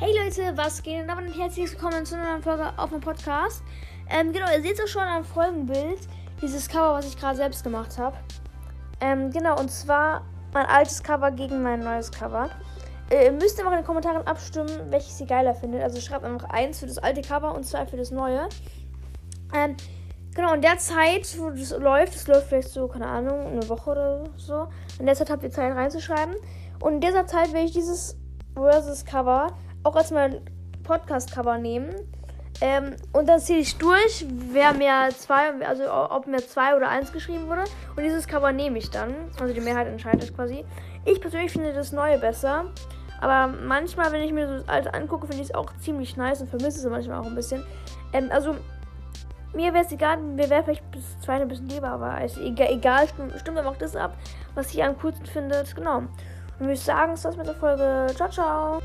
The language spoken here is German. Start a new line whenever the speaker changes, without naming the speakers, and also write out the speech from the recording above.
Hey Leute, was geht? Und damit herzlich willkommen zu einer neuen Folge auf dem Podcast. Ähm, genau, ihr seht es schon am Folgenbild, dieses Cover, was ich gerade selbst gemacht habe. Ähm, genau, und zwar mein altes Cover gegen mein neues Cover. Äh, ihr müsst einfach in den Kommentaren abstimmen, welches ihr geiler findet. Also schreibt einfach eins für das alte Cover und zwei für das neue. Ähm, genau, in der Zeit, wo das läuft, das läuft vielleicht so, keine Ahnung, eine Woche oder so. Der Zeit habt ihr Zeit reinzuschreiben. Und in dieser Zeit werde ich dieses Versus Cover auch als mein Podcast-Cover nehmen. Ähm, und dann zähle ich durch, wer mir zwei, also ob mir zwei oder eins geschrieben wurde. Und dieses Cover nehme ich dann. Also die Mehrheit entscheidet quasi. Ich persönlich finde das neue besser. Aber manchmal, wenn ich mir so das alte angucke, finde ich es auch ziemlich nice und vermisse es manchmal auch ein bisschen. Ähm, also, mir wäre es egal, mir wäre vielleicht das zweite ein bisschen lieber, aber ist egal, egal stimmt, stimmt einfach das ab, was ich am coolsten finde. Genau. Und würde ich sagen, ist das mit der Folge. Ciao, ciao.